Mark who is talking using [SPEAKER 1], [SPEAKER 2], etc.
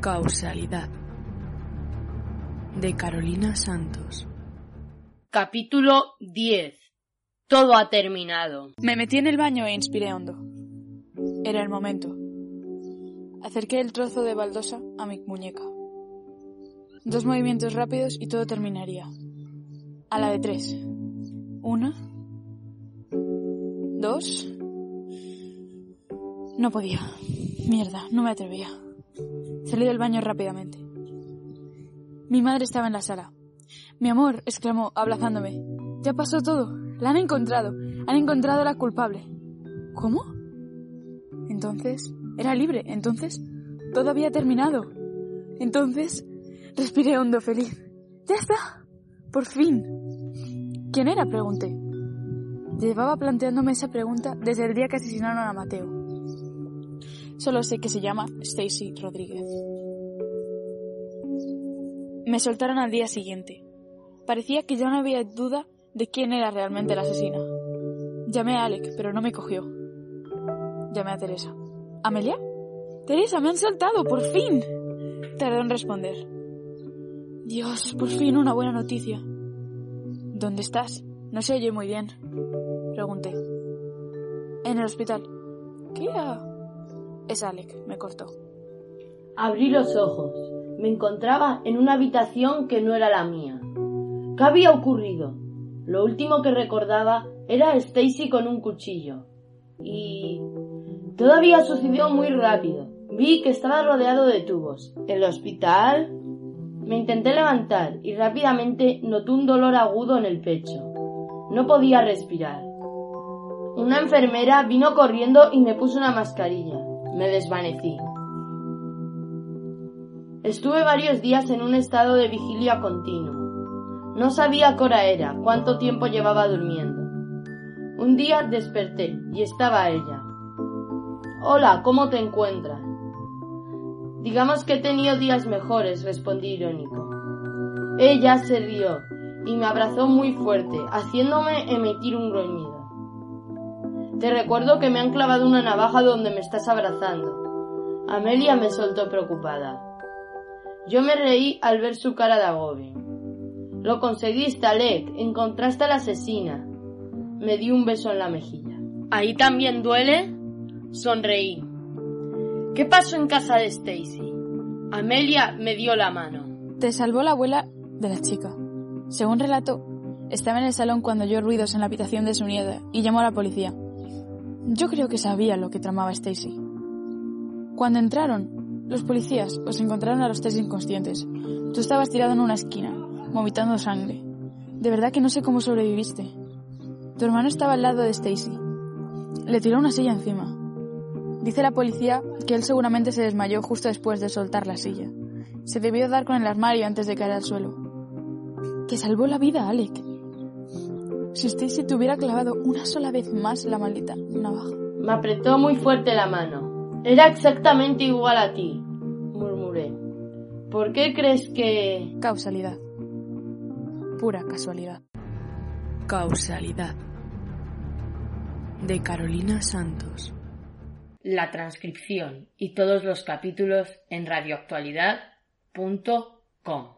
[SPEAKER 1] Causalidad de Carolina Santos.
[SPEAKER 2] Capítulo 10. Todo ha terminado.
[SPEAKER 3] Me metí en el baño e inspiré hondo. Era el momento. Acerqué el trozo de baldosa a mi muñeca. Dos movimientos rápidos y todo terminaría. A la de tres. Una. Dos. No podía. Mierda, no me atrevía. Salí del baño rápidamente. Mi madre estaba en la sala. Mi amor, exclamó, abrazándome. Ya pasó todo. La han encontrado. Han encontrado a la culpable. ¿Cómo? Entonces, era libre. Entonces, todo había terminado. Entonces, respiré hondo, feliz. Ya está. Por fin. ¿Quién era? pregunté. Llevaba planteándome esa pregunta desde el día que asesinaron a Mateo. Solo sé que se llama Stacy Rodríguez. Me soltaron al día siguiente. Parecía que ya no había duda de quién era realmente la asesina. Llamé a Alec, pero no me cogió. Llamé a Teresa. ¿Amelia? Teresa, me han saltado, por fin. Tardó en responder. Dios, por fin una buena noticia. ¿Dónde estás? No se oye muy bien. Pregunté. En el hospital. ¿Qué? Es Alec, me cortó.
[SPEAKER 2] Abrí los ojos. Me encontraba en una habitación que no era la mía. ¿Qué había ocurrido? Lo último que recordaba era Stacy con un cuchillo. Y... Todavía sucedió muy rápido. Vi que estaba rodeado de tubos. ¿El hospital? Me intenté levantar y rápidamente noté un dolor agudo en el pecho. No podía respirar. Una enfermera vino corriendo y me puso una mascarilla. Me desvanecí. Estuve varios días en un estado de vigilia continuo. No sabía qué hora era, cuánto tiempo llevaba durmiendo. Un día desperté y estaba ella. Hola, ¿cómo te encuentras? Digamos que he tenido días mejores, respondí irónico. Ella se rió y me abrazó muy fuerte, haciéndome emitir un gruñido. Te recuerdo que me han clavado una navaja donde me estás abrazando. Amelia me soltó preocupada. Yo me reí al ver su cara de agobio. Lo conseguiste, Alec. Encontraste a la asesina. Me dio un beso en la mejilla. ¿Ahí también duele? Sonreí. ¿Qué pasó en casa de Stacy? Amelia me dio la mano.
[SPEAKER 3] Te salvó la abuela de la chica. Según relato, estaba en el salón cuando oyó ruidos en la habitación de su nieta y llamó a la policía. Yo creo que sabía lo que tramaba Stacy. Cuando entraron, los policías os encontraron a los tres inconscientes. Tú estabas tirado en una esquina, vomitando sangre. De verdad que no sé cómo sobreviviste. Tu hermano estaba al lado de Stacy. Le tiró una silla encima. Dice la policía que él seguramente se desmayó justo después de soltar la silla. Se debió dar con el armario antes de caer al suelo. Que salvó la vida, Alec. Si Stacy te hubiera clavado una sola vez más la maldita navaja.
[SPEAKER 2] Me apretó muy fuerte la mano. Era exactamente igual a ti, murmuré. ¿Por qué crees que...
[SPEAKER 3] Causalidad. Pura casualidad.
[SPEAKER 1] Causalidad de Carolina Santos.
[SPEAKER 2] La transcripción y todos los capítulos en radioactualidad.com.